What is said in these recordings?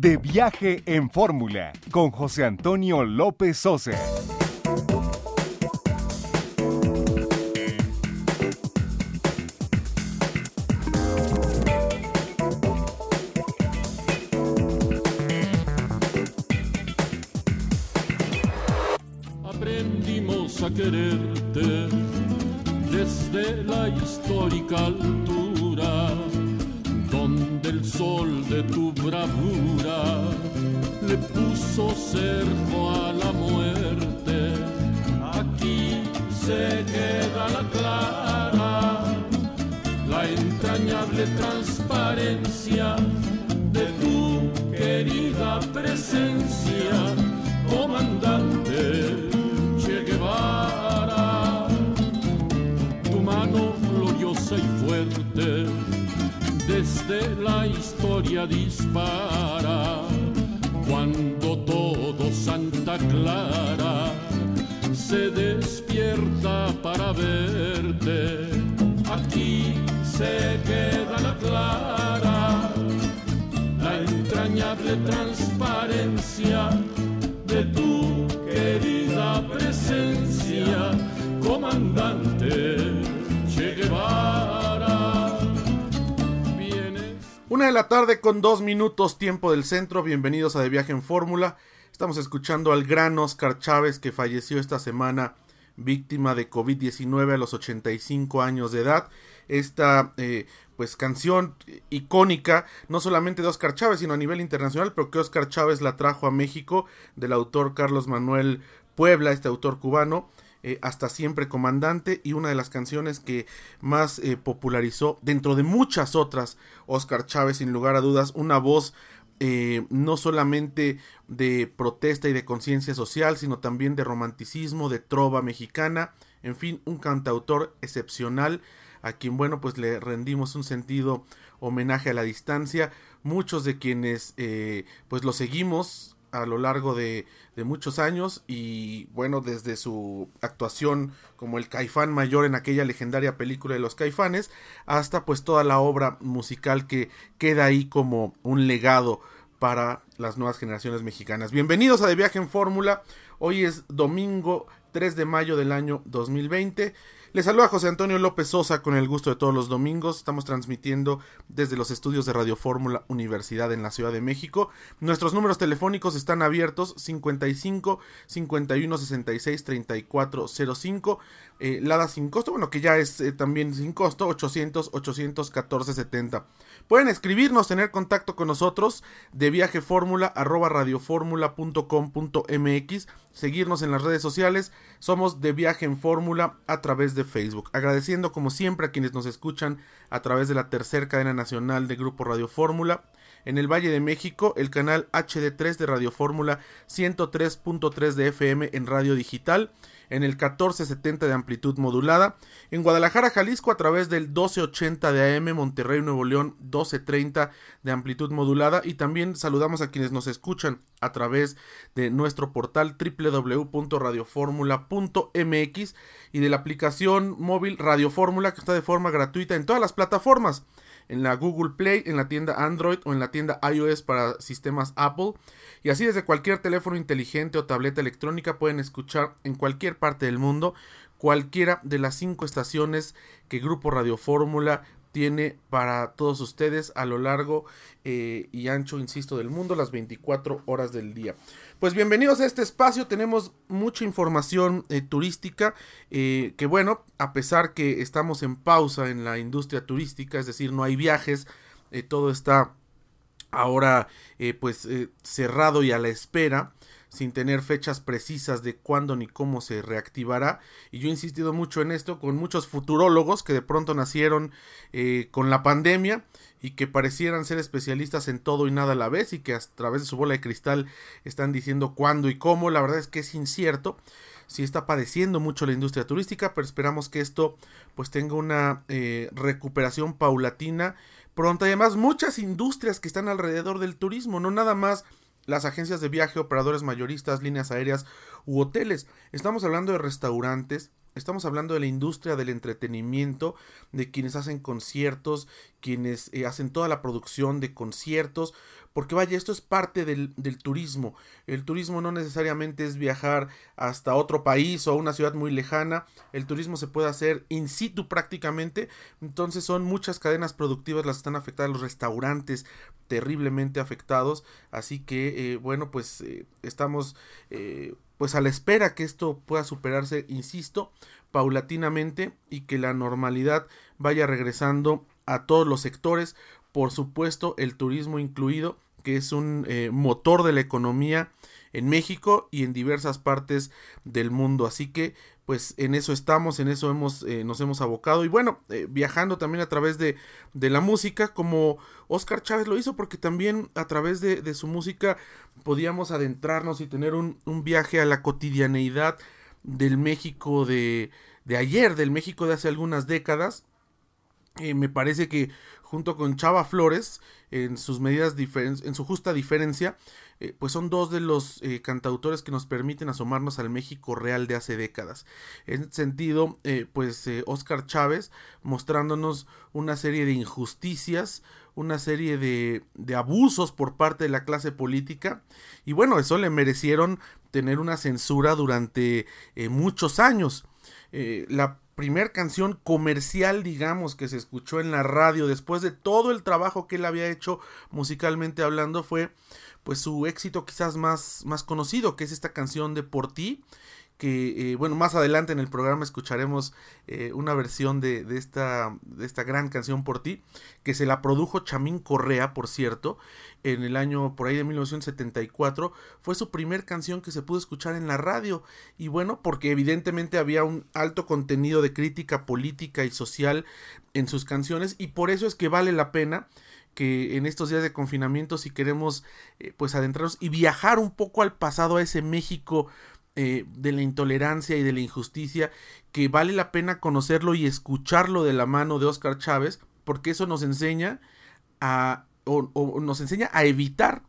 De viaje en fórmula con José Antonio López Sosa. Aprendimos a quererte desde la histórica altura sol de tu bravura le puso cerco a la muerte. Aquí se queda la clara, la entrañable transparencia desde la historia dispara. Cuando todo Santa Clara se despierta para verte, aquí se queda la clara, la entrañable Una de la tarde con dos minutos tiempo del centro, bienvenidos a De Viaje en Fórmula. Estamos escuchando al gran Oscar Chávez que falleció esta semana víctima de COVID-19 a los 85 años de edad. Esta eh, pues canción icónica, no solamente de Oscar Chávez, sino a nivel internacional, pero que Oscar Chávez la trajo a México del autor Carlos Manuel Puebla, este autor cubano. Eh, hasta siempre comandante y una de las canciones que más eh, popularizó dentro de muchas otras Oscar Chávez sin lugar a dudas una voz eh, no solamente de protesta y de conciencia social sino también de romanticismo de trova mexicana en fin un cantautor excepcional a quien bueno pues le rendimos un sentido homenaje a la distancia. Muchos de quienes pues lo seguimos a lo largo de, muchos años y bueno desde su actuación como el caifán mayor en aquella legendaria película de los caifanes hasta pues toda la obra musical que queda ahí como un legado para las nuevas generaciones mexicanas. Bienvenidos a De Viaje en Fórmula. Hoy es domingo 3 de mayo del año 2020 les saluda José Antonio López Sosa con el gusto de todos los domingos. Estamos transmitiendo desde los estudios de Radio Fórmula Universidad en la Ciudad de México. Nuestros números telefónicos están abiertos 55 51 66 34 05. Eh, Lada sin costo, bueno, que ya es eh, también sin costo, 800 814 70. Pueden escribirnos, tener contacto con nosotros de viaje fórmula arroba radioformula.com.mx, seguirnos en las redes sociales, somos de viaje en fórmula a través de Facebook. Agradeciendo como siempre a quienes nos escuchan a través de la tercera cadena nacional de Grupo Radio Fórmula. En el Valle de México, el canal HD3 de Radio Fórmula 103.3 de FM en radio digital en el 1470 de amplitud modulada, en Guadalajara, Jalisco a través del 1280 de AM, Monterrey, Nuevo León 1230 de amplitud modulada y también saludamos a quienes nos escuchan a través de nuestro portal www.radioformula.mx y de la aplicación móvil Radio Fórmula que está de forma gratuita en todas las plataformas en la Google Play, en la tienda Android o en la tienda iOS para sistemas Apple. Y así desde cualquier teléfono inteligente o tableta electrónica pueden escuchar en cualquier parte del mundo cualquiera de las cinco estaciones que Grupo Radio Fórmula tiene para todos ustedes a lo largo eh, y ancho, insisto, del mundo, las 24 horas del día. Pues bienvenidos a este espacio, tenemos mucha información eh, turística, eh, que bueno, a pesar que estamos en pausa en la industria turística, es decir, no hay viajes, todo está ahora pues cerrado y a la espera sin tener fechas precisas de cuándo ni cómo se reactivará. Y yo he insistido mucho en esto con muchos futurólogos que de pronto nacieron eh, con la pandemia y que parecieran ser especialistas en todo y nada a la vez y que a través de su bola de cristal están diciendo cuándo y cómo. La verdad es que es incierto si está padeciendo mucho la industria turística, pero esperamos que esto pues tenga una eh, recuperación paulatina pronto. Además, muchas industrias que están alrededor del turismo, no nada más las agencias de viaje, operadores mayoristas, líneas aéreas u hoteles. Estamos hablando de restaurantes, estamos hablando de la industria del entretenimiento, de quienes hacen conciertos, quienes eh, hacen toda la producción de conciertos, porque vaya, esto es parte del, turismo. El turismo no necesariamente es viajar hasta otro país o a una ciudad muy lejana, el turismo se puede hacer in situ prácticamente, entonces son muchas cadenas productivas las que están afectadas, los restaurantes terriblemente afectados, así que eh, bueno, pues eh, estamos eh, pues a la espera que esto pueda superarse, insisto, paulatinamente y que la normalidad vaya regresando a todos los sectores, por supuesto el turismo incluido, que es un eh, motor de la economía en México y en diversas partes del mundo. Así que pues en eso estamos, en eso hemos, eh, nos hemos abocado y bueno, eh, viajando también a través de, de, la música como Oscar Chávez lo hizo porque también a través de, de su música podíamos adentrarnos y tener un, un, viaje a la cotidianeidad del México de, de ayer, del México de hace algunas décadas. Me parece que junto con Chava Flores, en sus medidas en su justa diferencia, eh, pues son dos de los eh, cantautores que nos permiten asomarnos al México real de hace décadas. En ese sentido, eh, pues Oscar Chávez mostrándonos una serie de injusticias, una serie de, de abusos por parte de la clase política, y bueno, eso le merecieron tener una censura durante muchos años. la primer canción comercial, digamos, que se escuchó en la radio después de todo el trabajo que él había hecho musicalmente hablando fue pues su éxito quizás más, más conocido, que es esta canción de Por ti, que eh, bueno, más adelante en el programa escucharemos eh, una versión de, de, esta, de esta gran canción por ti, que se la produjo Chamín Correa, por cierto, en el año por ahí de 1974, fue su primer canción que se pudo escuchar en la radio, y bueno, porque evidentemente había un alto contenido de crítica política y social en sus canciones, y por eso es que vale la pena que en estos días de confinamiento si queremos eh, pues adentrarnos y viajar un poco al pasado a ese México eh, de la intolerancia y de la injusticia, que vale la pena conocerlo y escucharlo de la mano de Oscar Chávez, porque eso nos enseña a, o, nos enseña a evitar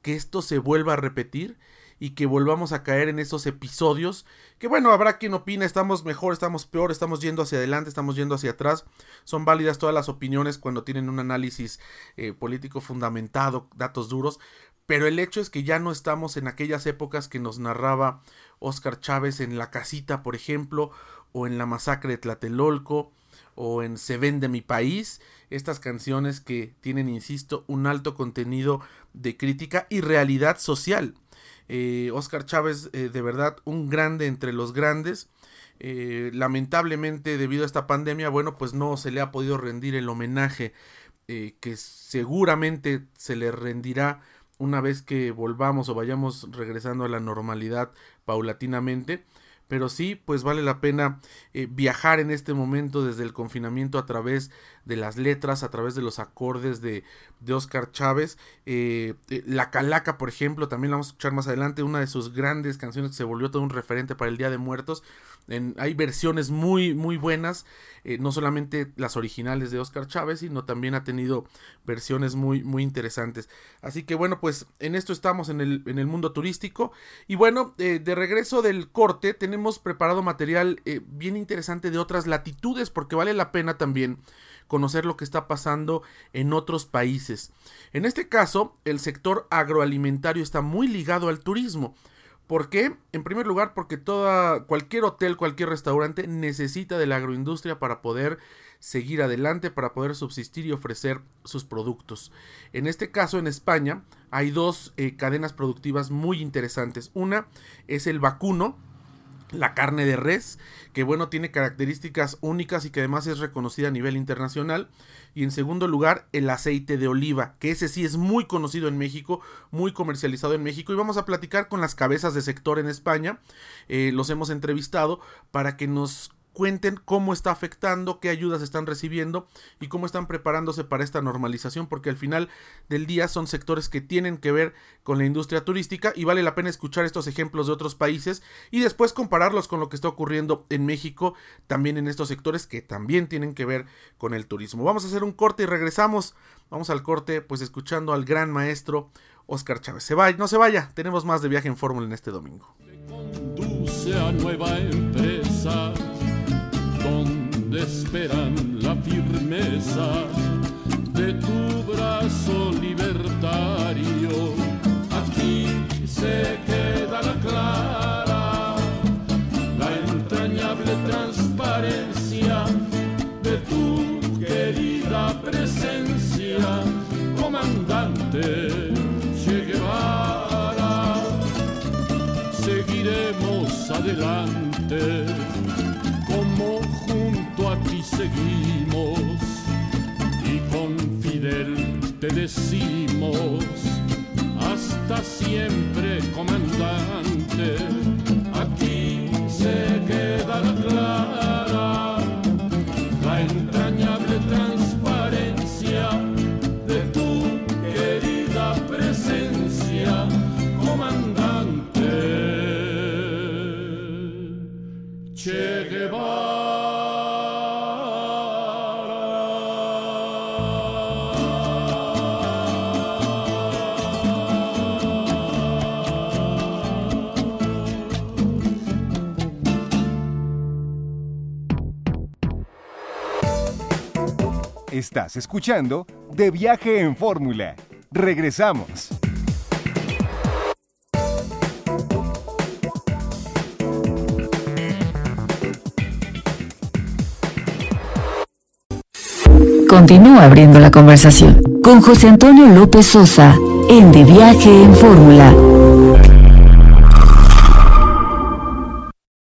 que esto se vuelva a repetir y que volvamos a caer en esos episodios que bueno, habrá quien opina, estamos mejor, estamos peor, estamos yendo hacia adelante, estamos yendo hacia atrás. Son válidas todas las opiniones cuando tienen un análisis eh, político fundamentado, datos duros, pero el hecho es que ya no estamos en aquellas épocas que nos narraba Oscar Chávez en La Casita, por ejemplo, o en La Masacre de Tlatelolco, o en Se Vende Mi País, estas canciones que tienen, insisto, un alto contenido de crítica y realidad social. Eh, Oscar Chávez, eh, de verdad, un grande entre los grandes. Eh, lamentablemente, debido a esta pandemia, bueno, pues no se le ha podido rendir el homenaje que seguramente se le rendirá una vez que volvamos o vayamos regresando a la normalidad paulatinamente. Pero sí, pues vale la pena eh, viajar en este momento desde el confinamiento a través de las letras, a través de los acordes de, de Oscar Chávez. Eh, eh, la Calaca, por ejemplo, también la vamos a escuchar más adelante, una de sus grandes canciones que se volvió todo un referente para el Día de Muertos. Hay versiones muy, muy buenas, no solamente las originales de Oscar Chávez, sino también ha tenido versiones muy, muy interesantes. Así que bueno, pues en esto estamos en el, en el mundo turístico. Y bueno, de regreso del corte, tenemos preparado material bien interesante de otras latitudes, porque vale la pena también conocer lo que está pasando en otros países. En este caso, el sector agroalimentario está muy ligado al turismo. ¿Por qué? En primer lugar, porque toda, cualquier hotel, cualquier restaurante necesita de la agroindustria para poder seguir adelante, para poder subsistir y ofrecer sus productos. En este caso, en España, hay dos eh, cadenas productivas muy interesantes. Una es el vacuno, la carne de res, que bueno, tiene características únicas y que además es reconocida a nivel internacional. Y en segundo lugar, el aceite de oliva, que ese sí es muy conocido en México, muy comercializado en México. Y vamos a platicar con las cabezas de sector en España. Eh, los hemos entrevistado para que nos cuenten cómo está afectando, qué ayudas están recibiendo y cómo están preparándose para esta normalización, porque al final del día son sectores que tienen que ver con la industria turística y vale la pena escuchar estos ejemplos de otros países y después compararlos con lo que está ocurriendo en México, también en estos sectores que también tienen que ver con el turismo. Vamos a hacer un corte y regresamos. Vamos al corte, pues escuchando al gran maestro Oscar Chávez. Se vaya, no se vaya, tenemos más de viaje en fórmula en este domingo. Esperan la firmeza de tu brazo libertario. Aquí se queda seguimos y con Fidel te decimos hasta siempre comandante aquí se queda la clara la entrañable transparencia de tu querida presencia comandante. Che Estás escuchando De Viaje en Fórmula. Regresamos. Continúa abriendo la conversación con José Antonio López Sosa en De Viaje en Fórmula.